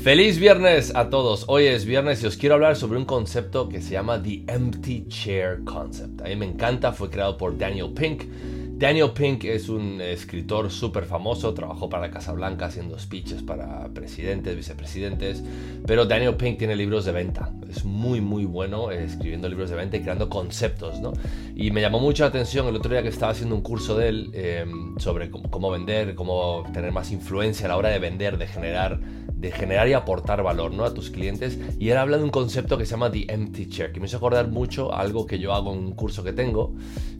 Feliz viernes a todos. Hoy es viernes y os quiero hablar sobre un concepto que se llama The Empty Chair Concept. A mí me encanta, fue creado por Daniel Pink. Daniel Pink es un escritor súper famoso, trabajó para la Casa Blanca haciendo speeches para presidentes, vicepresidentes, pero Daniel Pink tiene libros de venta, es muy muy bueno escribiendo libros de venta y creando conceptos, ¿no? Y me llamó mucho la atención el otro día que estaba haciendo un curso de él eh, sobre cómo, vender, cómo tener más influencia a la hora de vender, de generar de generar y aportar valor ¿no? a tus clientes. Y él habla de un concepto que se llama The Empty Chair, que me hizo acordar mucho a algo que yo hago en un curso que tengo,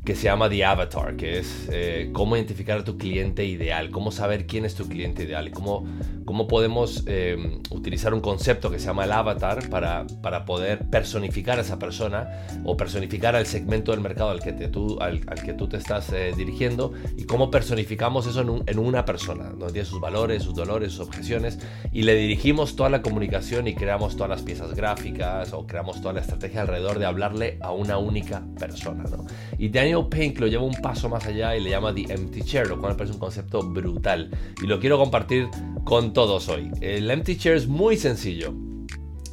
que se llama The Avatar, que es eh, cómo identificar a tu cliente ideal, cómo saber quién es tu cliente ideal cómo, cómo podemos eh, utilizar un concepto que se llama el avatar para, para poder personificar a esa persona o personificar al segmento del mercado al que, te, tú, al, que tú te estás eh, dirigiendo y cómo personificamos eso en, en, una persona, donde tiene sus valores, sus dolores, sus objeciones y le dirigimos toda la comunicación y creamos todas las piezas gráficas o creamos toda la estrategia alrededor de hablarle a una única persona. ¿no? Y Daniel Pink lo lleva un paso más allá y le llama The Empty Chair, lo cual me un concepto brutal. Y lo quiero compartir con todos hoy. El Empty Chair es muy sencillo.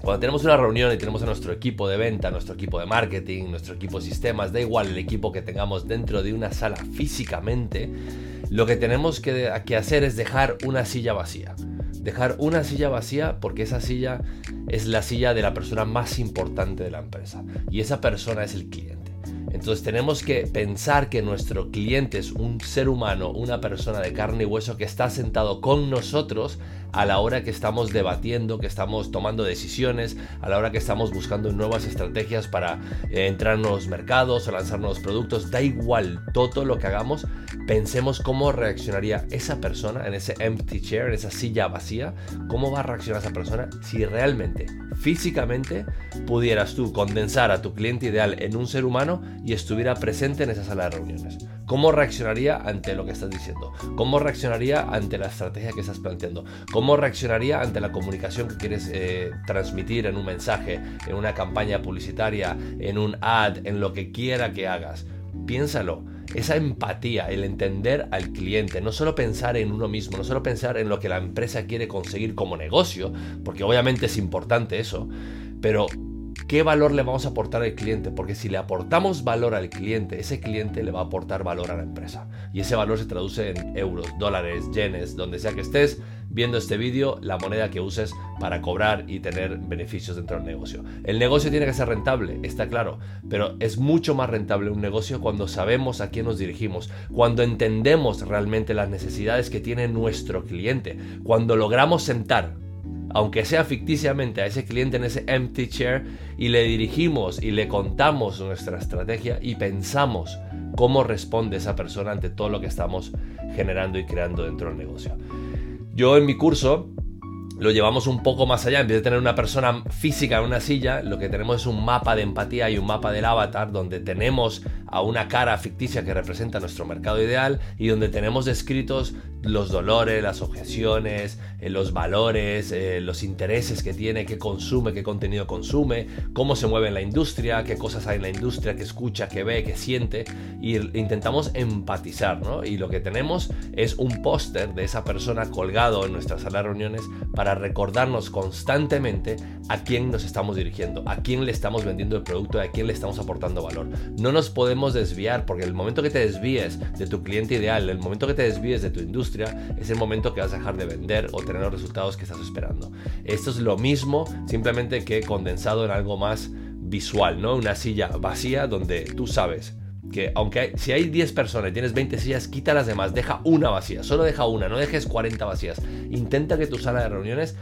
Cuando tenemos una reunión y tenemos a nuestro equipo de venta, nuestro equipo de marketing, nuestro equipo de sistemas, da igual el equipo que tengamos dentro de una sala físicamente, lo que tenemos que hacer es dejar una silla vacía dejar una silla vacía porque esa silla es la silla de la persona más importante de la empresa y esa persona es el cliente. Entonces tenemos que pensar que nuestro cliente es un ser humano, una persona de carne y hueso que está sentado con nosotros a la hora que estamos debatiendo, que estamos tomando decisiones, a la hora que estamos buscando nuevas estrategias para eh, entrar en nuevos mercados o lanzar nuevos productos. Da igual todo lo que hagamos, pensemos cómo reaccionaría esa persona en ese empty chair, en esa silla vacía, cómo va a reaccionar esa persona si realmente, físicamente, pudieras tú condensar a tu cliente ideal en un ser humano y estuviera presente en esa sala de reuniones. ¿Cómo reaccionaría ante lo que estás diciendo? ¿Cómo reaccionaría ante la estrategia que estás planteando? ¿Cómo reaccionaría ante la comunicación que quieres eh, transmitir en un mensaje, en una campaña publicitaria, en un ad, en lo que quiera que hagas? Piénsalo esa empatía, el entender al cliente, no solo pensar en uno mismo, no solo pensar en lo que la empresa quiere conseguir como negocio, porque obviamente es importante eso, pero ¿qué valor le vamos a aportar al cliente? Porque si le aportamos valor al cliente, ese cliente le va a aportar valor a la empresa. Y ese valor se traduce en euros, dólares, yenes, donde sea que estés viendo este vídeo, la moneda que uses para cobrar y tener beneficios dentro del negocio. El negocio tiene que ser rentable, está claro, pero es mucho más rentable un negocio cuando sabemos a quién nos dirigimos, cuando entendemos realmente las necesidades que tiene nuestro cliente, cuando logramos sentar aunque sea ficticiamente, a ese cliente en ese empty chair y le dirigimos y le contamos nuestra estrategia y pensamos cómo responde esa persona ante todo lo que estamos generando y creando dentro del negocio. Yo en mi curso lo llevamos un poco más allá. En vez de tener una persona física en una silla, lo que tenemos es un mapa de empatía y un mapa del avatar donde tenemos a una cara ficticia que representa nuestro mercado ideal y donde tenemos descritos los dolores, las objeciones, eh, los valores, eh, los intereses que tiene, qué consume, qué contenido consume, cómo se mueve en la industria, qué cosas hay en la industria, qué escucha, qué ve, qué siente y intentamos empatizar, ¿no? Y lo que tenemos es un póster de esa persona colgado en nuestra sala de reuniones para recordarnos constantemente a quién nos estamos dirigiendo, a quién le estamos vendiendo el producto, a quién le estamos aportando valor. No nos podemos desviar porque el momento que te desvíes de tu cliente ideal, el momento que te desvíes de tu industria, es el momento que vas a dejar de vender o tener los resultados que estás esperando. Esto es lo mismo, simplemente que condensado en algo más visual, ¿no? Una silla vacía donde tú sabes que aunque si hay 10 personas y tienes 20 sillas, quita las demás, deja una vacía, solo deja una, no dejes 40 vacías. Intenta que tu sala de reuniones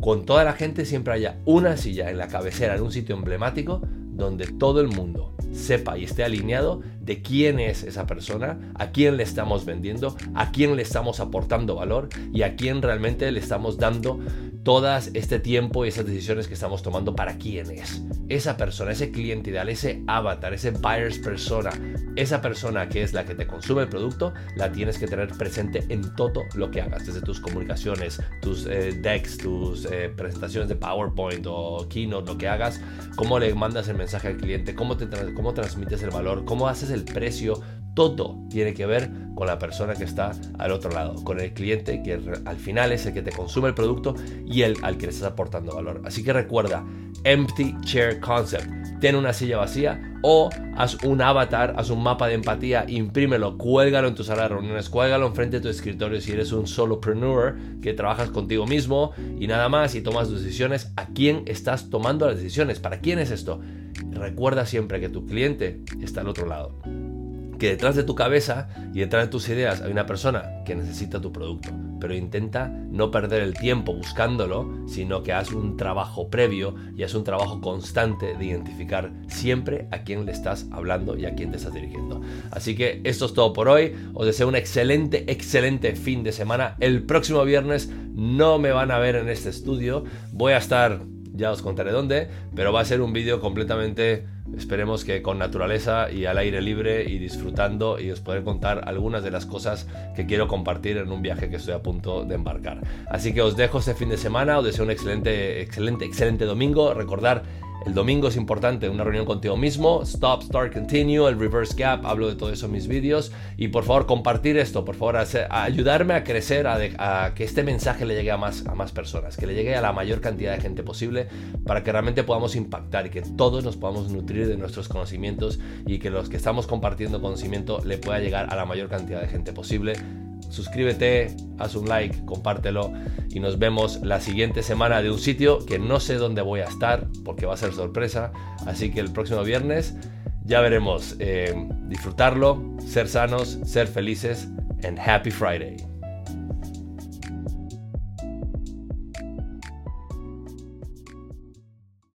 con toda la gente siempre haya una silla en la cabecera, en un sitio emblemático, donde todo el mundo sepa y esté alineado de quién es esa persona, a quién le estamos vendiendo, a quién le estamos aportando valor y a quién realmente le estamos dando todas este tiempo y esas decisiones que estamos tomando para quién es. Esa persona, ese cliente ideal, ese avatar, ese buyer's persona, esa persona que es la que te consume el producto, la tienes que tener presente en todo lo que hagas, desde tus comunicaciones, tus eh, decks, tus eh, presentaciones de PowerPoint o Keynote, lo que hagas, cómo le mandas el mensaje al cliente, cómo, te, cómo transmites el valor, cómo haces el precio, todo tiene que ver con la persona que está al otro lado, con el cliente que al final es el que te consume el producto y el al que le estás aportando valor. Así que recuerda, empty chair concept. Ten una silla vacía o haz un avatar, haz un mapa de empatía, imprímelo, cuélgalo en tu sala de reuniones, cuélgalo enfrente de tu escritorio si eres un solopreneur que trabajas contigo mismo y nada más y tomas decisiones. ¿A quién estás tomando las decisiones? ¿Para quién es esto? Recuerda siempre que tu cliente está al otro lado que detrás de tu cabeza y detrás de tus ideas hay una persona que necesita tu producto. Pero intenta no perder el tiempo buscándolo, sino que haz un trabajo previo y haz un trabajo constante de identificar siempre a quién le estás hablando y a quién te estás dirigiendo. Así que esto es todo por hoy. Os deseo un excelente, excelente fin de semana. El próximo viernes no me van a ver en este estudio. Voy a estar ya os contaré dónde, pero va a ser un vídeo completamente, esperemos que con naturaleza y al aire libre y disfrutando y os podré contar algunas de las cosas que quiero compartir en un viaje que estoy a punto de embarcar. Así que os dejo este fin de semana, os deseo un excelente, excelente, excelente domingo. Recordar el domingo es importante, una reunión contigo mismo, stop, start, continue, el reverse gap, hablo de todo eso en mis vídeos. Y por favor compartir esto, por favor ayudarme a crecer, a, que este mensaje le llegue a más, a más personas, que le llegue a la mayor cantidad de gente posible para que realmente podamos impactar y que todos nos podamos nutrir de nuestros conocimientos y que los que estamos compartiendo conocimiento le pueda llegar a la mayor cantidad de gente posible suscríbete, haz un like, compártelo y nos vemos la siguiente semana de un sitio que no sé dónde voy a estar porque va a ser sorpresa. Así que el próximo viernes ya veremos. Eh, disfrutarlo, ser sanos, ser felices and happy Friday.